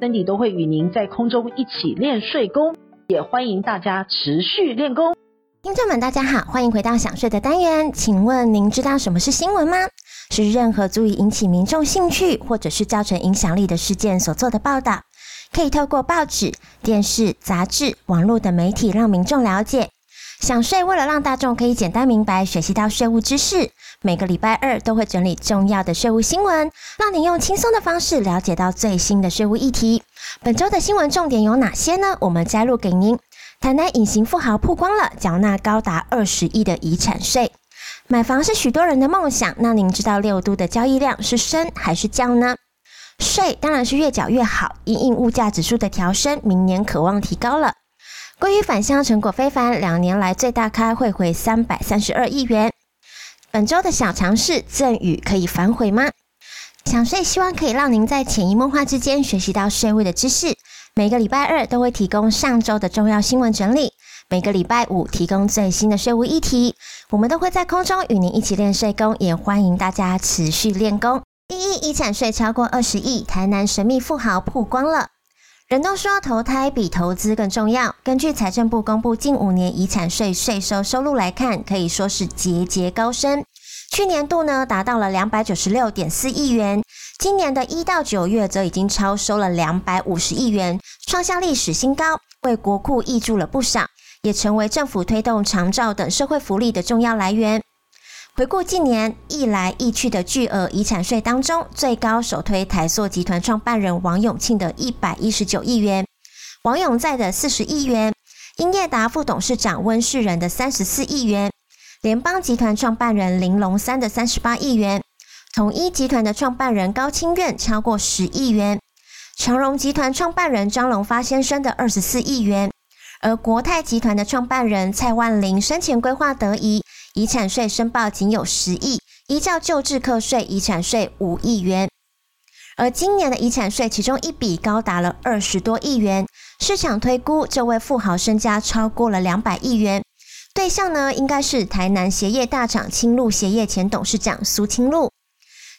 身体都会与您在空中一起练睡功，也欢迎大家持续练功。听众们，大家好，欢迎回到想睡的单元。请问您知道什么是新闻吗？是任何足以引起民众兴趣，或者是造成影响力的事件所做的报道。可以透过报纸、电视、杂志、网络等媒体让民众了解。想税为了让大众可以简单明白学习到税务知识，每个礼拜二都会整理重要的税务新闻，让您用轻松的方式了解到最新的税务议题。本周的新闻重点有哪些呢？我们摘录给您。台南隐形富豪曝光了缴纳高达二十亿的遗产税。买房是许多人的梦想，那您知道六都的交易量是升还是降呢？税当然是越缴越好，因应物价指数的调升，明年可望提高了。鲑鱼返乡成果非凡，两年来最大开会回三百三十二亿元。本周的小常识，赠与可以反悔吗？想税希望可以让您在潜移默化之间学习到税务的知识。每个礼拜二都会提供上周的重要新闻整理，每个礼拜五提供最新的税务议题。我们都会在空中与您一起练税功，也欢迎大家持续练功。第一，遗产税超过二十亿，台南神秘富豪曝光了。人都说投胎比投资更重要。根据财政部公布近五年遗产税税收收入来看，可以说是节节高升。去年度呢达到了两百九十六点四亿元，今年的一到九月则已经超收了两百五十亿元，创下历史新高，为国库挹注了不少，也成为政府推动长照等社会福利的重要来源。回顾近年易来易去的巨额遗产税当中，最高首推台塑集团创办人王永庆的一百一十九亿元，王永在的四十亿元，英业达副董事长温世仁的三十四亿元，联邦集团创办人林龙三的三十八亿元，统一集团的创办人高清苑超过十亿元，长荣集团创办人张荣发先生的二十四亿元，而国泰集团的创办人蔡万林生前规划得宜。遗产税申报仅有十亿，依照旧制课税，遗产税五亿元。而今年的遗产税，其中一笔高达了二十多亿元，市场推估这位富豪身家超过了两百亿元。对象呢，应该是台南鞋业大厂青鹿鞋业前董事长苏清鹿。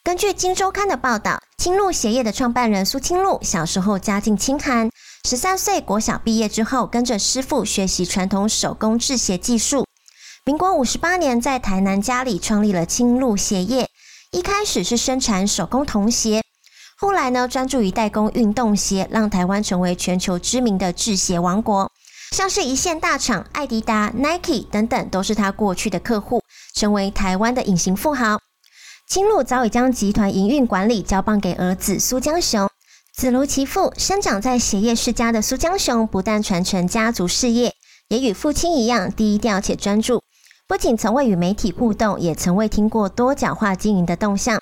根据《金周刊》的报道，青鹿鞋业的创办人苏清鹿小时候家境清寒，十三岁国小毕业之后，跟着师傅学习传统手工制鞋技术。民国五十八年，在台南家里创立了青鹿鞋业。一开始是生产手工童鞋，后来呢，专注于代工运动鞋，让台湾成为全球知名的制鞋王国。像是一线大厂艾迪达、Nike 等等，都是他过去的客户，成为台湾的隐形富豪。青鹿早已将集团营运管理交棒给儿子苏江雄。子如其父，生长在鞋业世家的苏江雄，不但传承家族事业，也与父亲一样低调且专注。不仅从未与媒体互动，也从未听过多角化经营的动向。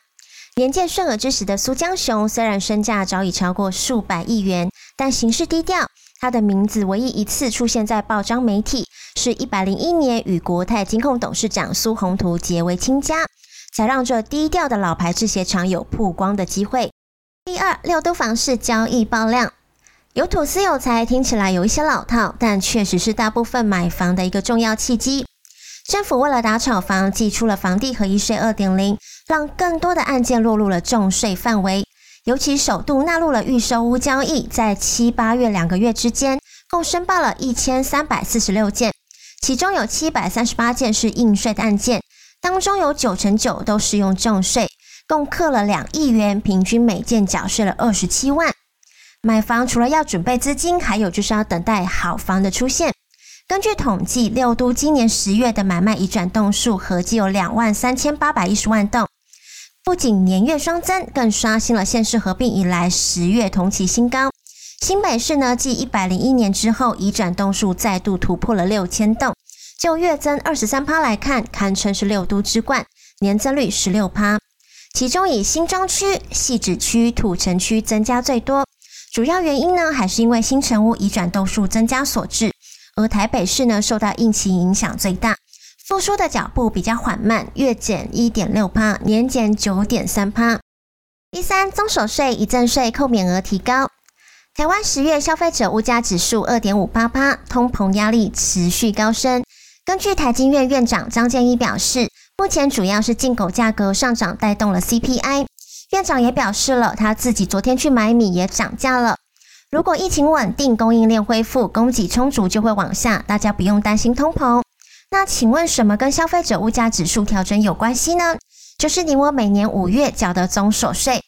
年届顺耳之时的苏江雄，虽然身价早已超过数百亿元，但行事低调。他的名字唯一一次出现在报章媒体，是一百零一年与国泰金控董事长苏宏图结为亲家，才让这低调的老牌制鞋厂有曝光的机会。第二，六都房市交易爆量，有土斯有财，听起来有一些老套，但确实是大部分买房的一个重要契机。政府为了打炒房，祭出了房地合一税二点零，让更多的案件落入了重税范围。尤其首度纳入了预售屋交易，在七八月两个月之间，共申报了一千三百四十六件，其中有七百三十八件是应税的案件，当中有九成九都适用重税，共课了两亿元，平均每件缴税了二十七万。买房除了要准备资金，还有就是要等待好房的出现。根据统计，六都今年十月的买卖移转栋数合计有两万三千八百一十万栋，不仅年月双增，更刷新了县市合并以来十月同期新高。新北市呢，继一百零一年之后，移转栋数再度突破了六千栋，就月增二十三趴来看，堪称是六都之冠，年增率十六趴。其中以新庄区、汐止区、土城区增加最多。主要原因呢，还是因为新成屋移转栋数增加所致。而台北市呢，受到疫情影响最大，复苏的脚步比较缓慢，月减一点六趴，年减九点三趴。第三，综所税遗赠税扣免额提高。台湾十月消费者物价指数二点五八趴，通膨压力持续高升。根据台经院院长张建一表示，目前主要是进口价格上涨带动了 CPI。院长也表示了，他自己昨天去买米也涨价了。如果疫情稳定，供应链恢复，供给充足，就会往下，大家不用担心通膨。那请问什么跟消费者物价指数调整有关系呢？就是你我每年五月缴的综所税。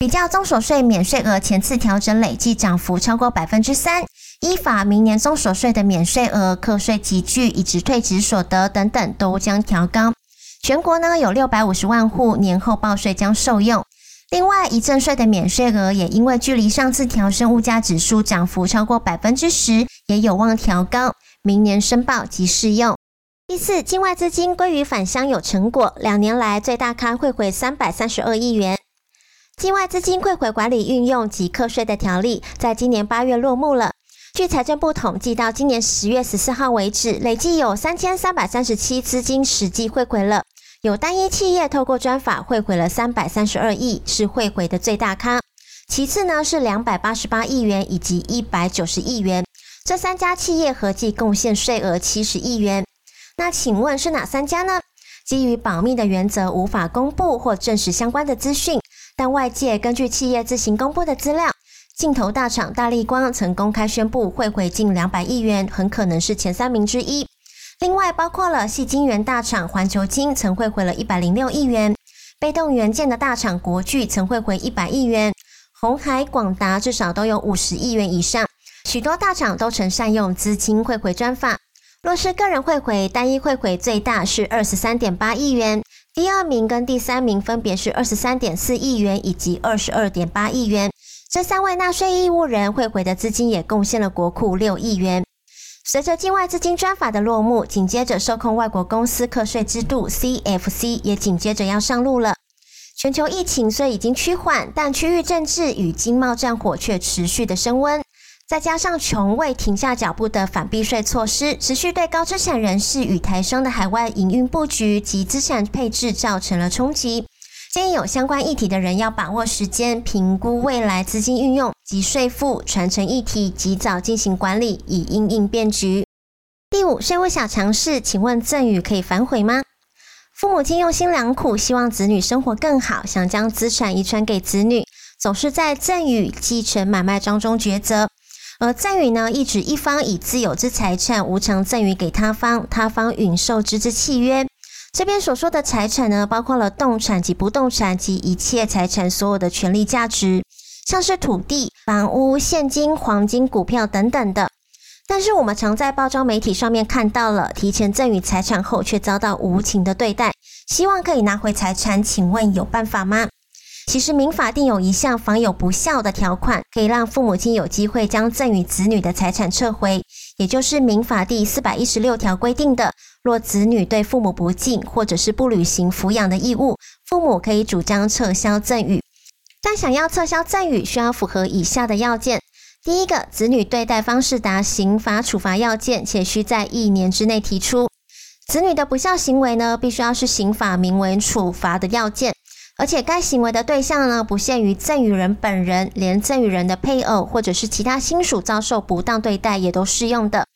比较综所税免税额前次调整累计涨幅超过百分之三，依法明年综所税的免税额、课税级距以及退职所得等等都将调高。全国呢有六百五十万户年后报税将受用。另外，遗赠税的免税额也因为距离上次调升物价指数涨幅超过百分之十，也有望调高，明年申报即适用。第四，境外资金归于返乡有成果，两年来最大咖汇回三百三十二亿元。境外资金汇回管理运用及课税的条例，在今年八月落幕了。据财政部统计，到今年十月十四号为止，累计有三千三百三十七资金实际汇回了。有单一企业透过专法汇回了三百三十二亿，是汇回的最大咖。其次呢是两百八十八亿元以及一百九十亿元，这三家企业合计贡献税额七十亿元。那请问是哪三家呢？基于保密的原则，无法公布或证实相关的资讯。但外界根据企业自行公布的资料，镜头大厂大立光曾公开宣布汇回近两百亿元，很可能是前三名之一。另外，包括了系晶圆大厂环球晶曾汇回了一百零六亿元，被动元件的大厂国巨曾汇回一百亿元，红海广达至少都有五十亿元以上。许多大厂都曾善用资金汇回专法。若是个人汇回，单一汇回最大是二十三点八亿元。第二名跟第三名分别是二十三点四亿元以及二十二点八亿元，这三位纳税义务人汇回的资金也贡献了国库六亿元。随着境外资金专法的落幕，紧接着受控外国公司课税制度 CFC 也紧接着要上路了。全球疫情虽已经趋缓，但区域政治与经贸战火却持续的升温。再加上从未停下脚步的反避税措施，持续对高资产人士与台商的海外营运布局及资产配置造成了冲击。建议有相关议题的人要把握时间，评估未来资金运用及税负传承议题，及早进行管理，以因应变局。第五，税务小常识，请问赠与可以反悔吗？父母亲用心良苦，希望子女生活更好，想将资产遗传给子女，总是在赠与、继承、买卖当中抉择。而赠与呢，意指一方以自有之财产无偿赠与给他方，他方允受之之契约。这边所说的财产呢，包括了动产及不动产及一切财产所有的权利价值，像是土地、房屋、现金、黄金、股票等等的。但是我们常在报章媒体上面看到了提前赠与财产后却遭到无情的对待，希望可以拿回财产，请问有办法吗？其实民法定有一项防有不孝的条款，可以让父母亲有机会将赠与子女的财产撤回，也就是民法第四百一十六条规定的，若子女对父母不敬或者是不履行抚养的义务，父母可以主张撤销赠与。但想要撤销赠与，需要符合以下的要件：第一个，子女对待方式达刑罚处罚要件，且需在一年之内提出；子女的不孝行为呢，必须要是刑法明文处罚的要件。而且该行为的对象呢，不限于赠与人本人，连赠与人的配偶或者是其他亲属遭受不当对待也都适用的。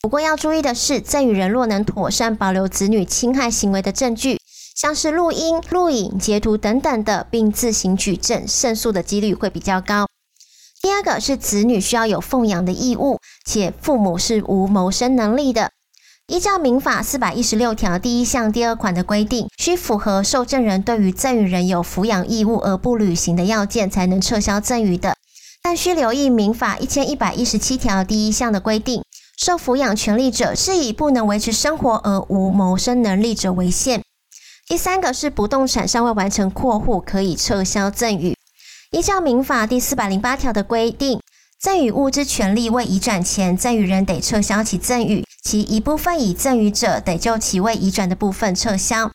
不过要注意的是，赠与人若能妥善保留子女侵害行为的证据，像是录音、录影、截图等等的，并自行举证，胜诉的几率会比较高。第二个是子女需要有奉养的义务，且父母是无谋生能力的。依照民法四百一十六条第一项第二款的规定，需符合受赠人对于赠与人有抚养义务而不履行的要件，才能撤销赠与的。但需留意民法一千一百一十七条第一项的规定，受抚养权利者是以不能维持生活而无谋生能力者为限。第三个是不动产尚未完成过户，可以撤销赠与。依照民法第四百零八条的规定。赠与物之权利未移转前，赠与人得撤销其赠与，其一部分已赠与者得就其未移转的部分撤销。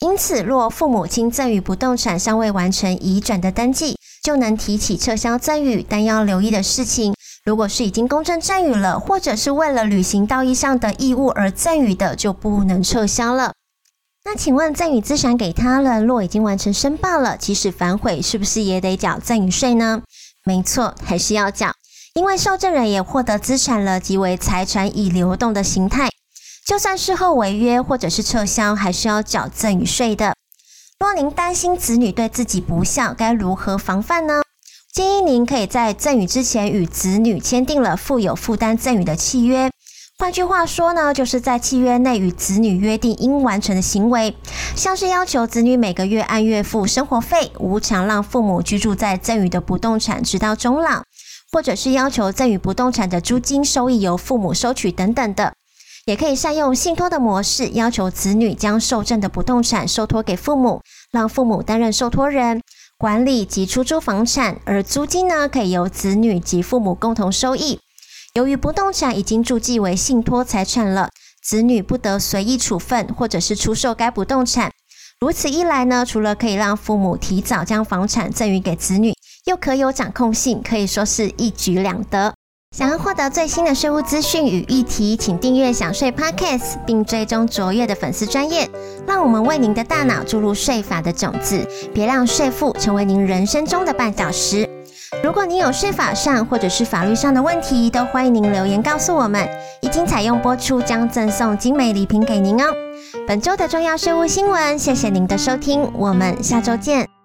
因此，若父母亲赠与不动产尚未完成移转的登记，就能提起撤销赠与。但要留意的事情，如果是已经公证赠与了，或者是为了履行道义上的义务而赠与的，就不能撤销了。那请问赠与资产给他人，若已经完成申报了，即使反悔，是不是也得缴赠与税呢？没错，还是要缴，因为受赠人也获得资产了，即为财产已流动的形态。就算事后违约或者是撤销，还是要缴赠与税的。若您担心子女对自己不孝，该如何防范呢？建议您可以在赠与之前与子女签订了负有负担赠与的契约。换句话说呢，就是在契约内与子女约定应完成的行为，像是要求子女每个月按月付生活费，无偿让父母居住在赠与的不动产直到终老，或者是要求赠与不动产的租金收益由父母收取等等的。也可以善用信托的模式，要求子女将受赠的不动产受托给父母，让父母担任受托人，管理及出租房产，而租金呢，可以由子女及父母共同收益。由于不动产已经注记为信托财产了，子女不得随意处分或者是出售该不动产。如此一来呢，除了可以让父母提早将房产赠与给子女，又可有掌控性，可以说是一举两得。想要获得最新的税务资讯与议题，请订阅享税 Podcast，并追踪卓越的粉丝专业，让我们为您的大脑注入税法的种子，别让税负成为您人生中的绊脚石。如果您有税法上或者是法律上的问题，都欢迎您留言告诉我们。一经采用播出，将赠送精美礼品给您哦。本周的重要税务新闻，谢谢您的收听，我们下周见。